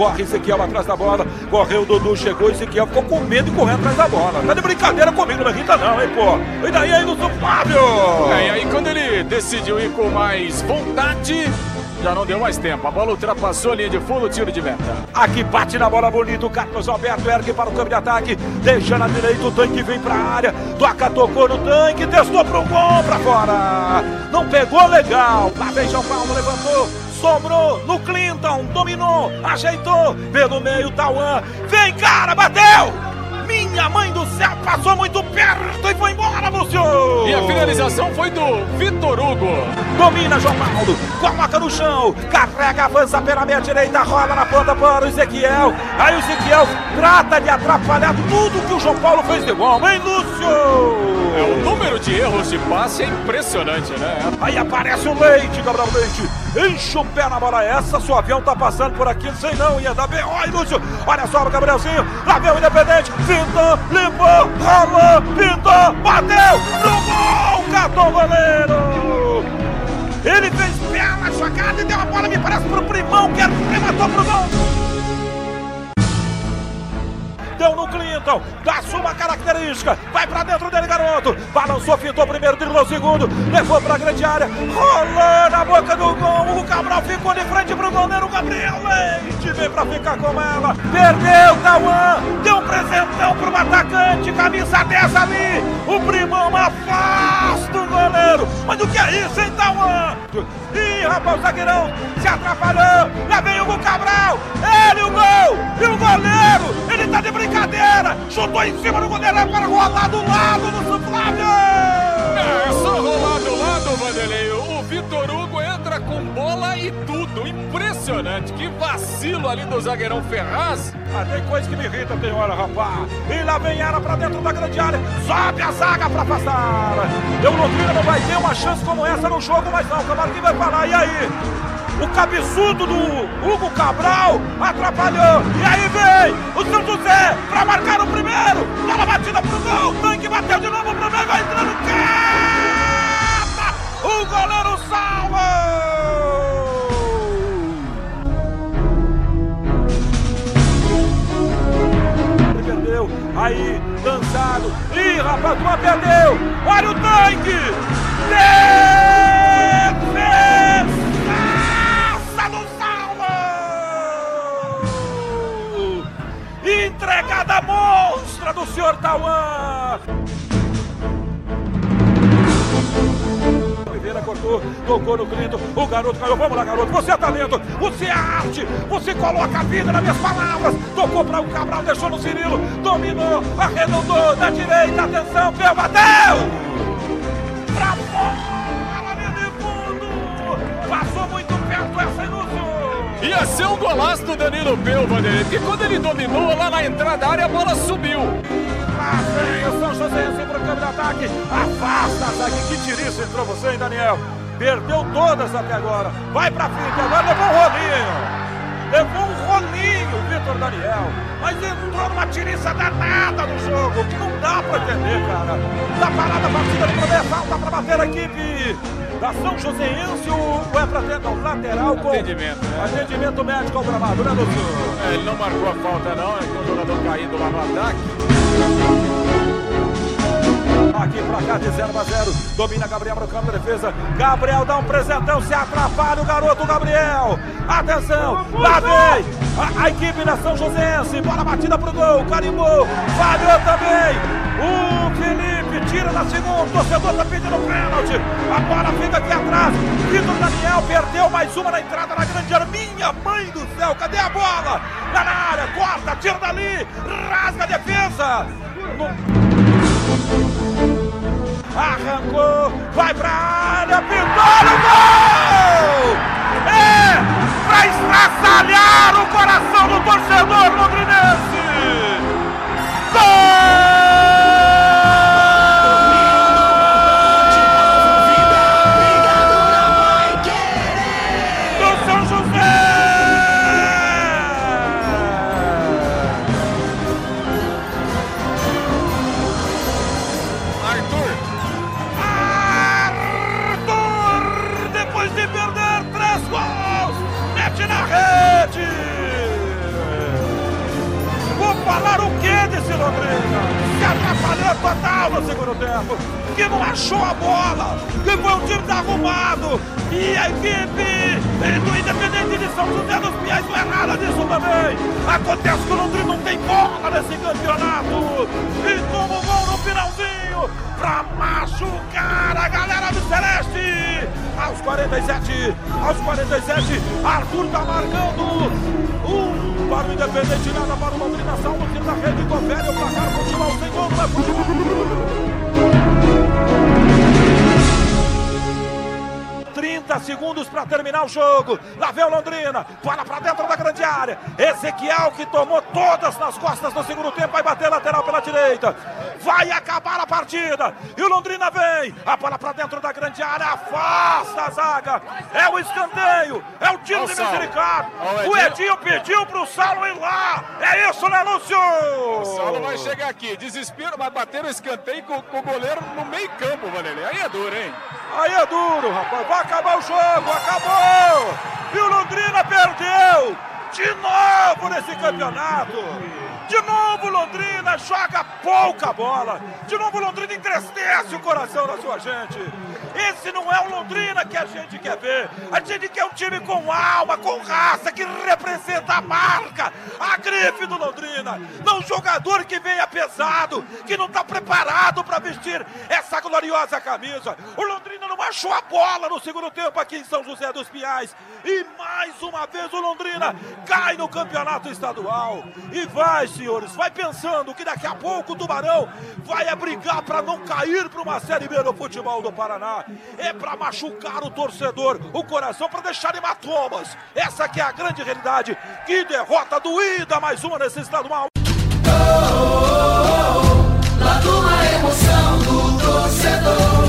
Corre Ezequiel atrás da bola. Correu o Dudu, chegou. Ezequiel ficou com medo de correr atrás da bola. Tá de brincadeira comigo, não me irrita não, hein, pô. E daí aí do Flávio? É, e aí quando ele decidiu ir com mais vontade, já não deu mais tempo. A bola ultrapassou a linha de fundo, tiro de meta. Aqui bate na bola bonito. Carlos Alberto ergue para o campo de ataque. Deixa na direita. O tanque vem para a área. Toca, tocou no tanque. Testou para o gol para fora. Não pegou legal. Lá vem João Paulo, levantou. Sobrou no Clinton. Dominou. Ajeitou. Pelo meio, Tauan. Vem, cara, bateu! Minha mãe do céu, passou muito perto e foi embora, Lúcio! E a finalização foi do Vitor Hugo. Domina João Paulo, coloca no chão, carrega, avança pela meia direita, rola na ponta para o Ezequiel. Aí o Ezequiel trata de atrapalhar tudo que o João Paulo fez de bom, hein, Lúcio? É, o número de erros de passe é impressionante, né? Aí aparece o Leite, Gabriel Leite. Enche o pé na bola. Essa, seu avião tá passando por aqui, sei não, ia dar bem. Olha, Lúcio, olha só o Gabrielzinho, lá vem o Independente, pintou, limpou, rolou, pintou, bateu, no gol, catou o goleiro. Ele fez bela jogada e deu a bola, me parece, pro Primão, que arrematou pro Clinton, dá sua característica, vai pra dentro dele, garoto. Balançou, fintou primeiro, driblou o segundo, levou pra grande área, rolou na boca do gol. O Cabral ficou de frente pro goleiro Gabriel Leite, vem pra ficar com ela. Perdeu, Tauan, deu um presentão pro atacante, camisa 10 ali. O primão afasta o goleiro. Mas o que é isso, hein, Tauan? Ih, rapaz, o zagueirão se atrapalhou. Lá vem o Cabral, ele o gol, e o goleiro, Chutou em cima do goleiro para rolar do lado do Flávio! É, só rolar do lado, Vanderlei. O Vitor Hugo entra com bola e tudo. Impressionante. Que vacilo ali do zagueirão Ferraz. Ah, tem coisa que me irrita, tem hora, rapaz. E lá vem ela pra dentro da grande área. Sobe a zaga pra passar. Eu Londrina não vai ter uma chance como essa no jogo, mas não. O Camargo vai falar. E aí? O cabeçudo do Hugo Cabral atrapalhou. E aí vem o São José para marcar o primeiro. Bola batida pro gol. Tanque bateu de novo pro meio. Vai entrando. Cata! O goleiro salva! perdeu, aí, dançado, ih rapaz, perdeu, olha o tanque, cortou, tocou no Clinton, o garoto caiu, vamos lá garoto, você é talento, você é arte, você coloca a vida nas minhas palavras, tocou para o Cabral, deixou no Cirilo, dominou, arredondou, da direita, atenção, Peu, bateu! Pra fora, de fundo, passou muito perto essa inútil. Ia ser um golaço do Danilo Peu, Vanderlei, porque quando ele dominou lá na entrada da área, a bola subiu. Lá vem o São José sempre no campo de ataque. Afasta a zaga. Que tiriça entrou você, hein, Daniel? Perdeu todas até agora. Vai pra frente, agora levou um rolinho. Levou um rolinho Vitor Daniel. Mas entrou numa tiriça danada no jogo, que não dá pra entender, cara. Tá parada a partida no primeiro falta pra bater a equipe da São Joséense, o é pra tentar o lateral com atendimento, né? atendimento médico ao gramado, né, doutor? É, ele não marcou a falta, não, é o jogador caído lá no ataque. Aqui pra cá de 0 a 0. Domina Gabriel para o campo de defesa. Gabriel dá um presentão, se atrapalha o garoto Gabriel. Atenção, lá vem a, a equipe da São Joséense. Bola batida pro gol, carimbou. Falhou também. O Felipe tira na segunda. O torcedor tá pedindo pênalti. A bola fica aqui atrás. Vitor Daniel perdeu mais uma na entrada na grande área. Minha mãe do céu, cadê a bola? Lá na área, corta, tira dali, rasga a defesa. No... Arrancou, vai pra área, pintou no gol! É pra estraçalhar o coração do torcedor londrinense! Desse Londrina. Se atrapalhou total no segundo tempo. Que não achou a bola. Que foi um time desarrumado. E a equipe do Independente de São José dos Pinhais não é nada disso também. Acontece que o Londrina não tem bola nesse campeonato. E toma o gol no finalzinho pra machucar a galera do Celeste. Aos 47, aos 47, Arthur tá marcando um para o Independente, nada para o Londrina, salvo tiro da rede, confere o placar, continua o sem gol, é futebol. 30 segundos para terminar o jogo. Lá vem o Londrina, bola para dentro da grande área. Ezequiel que tomou todas nas costas no segundo tempo, vai bater lateral pela direita. Vai acabar a partida. E o Londrina vem, a bola para dentro da grande área, afasta a zaga. É o escanteio, é o tiro de misericórdia. O Edinho pediu para o Saulo ir lá. É isso, né, Lúcio? O Saulo vai chegar aqui, desespero, vai bater o escanteio com, com o goleiro no meio campo, Vanderlei. Aí é duro, hein? Aí é duro, rapaz. Vai acabar o jogo, acabou! E o Londrina perdeu! De novo nesse campeonato! De novo Londrina joga pouca bola. De novo Londrina entristece o coração da sua gente. Esse não é o Londrina que a gente quer ver. A gente quer um time com alma, com raça, que representa a marca, a grife do Londrina. Não um jogador que venha pesado, que não está preparado para vestir essa gloriosa camisa. O Londrina não achou a bola no segundo tempo aqui em São José dos Pinhais. E mais uma vez o Londrina cai no campeonato estadual. E vai, senhores, vai pensando que daqui a pouco o Tubarão vai brigar para não cair para uma Série B no futebol do Paraná é para machucar o torcedor, o coração, para deixar hematomas. Essa que é a grande realidade. Que derrota doída, mais uma nesse mal. Oh, oh, oh, oh, lá uma emoção do torcedor.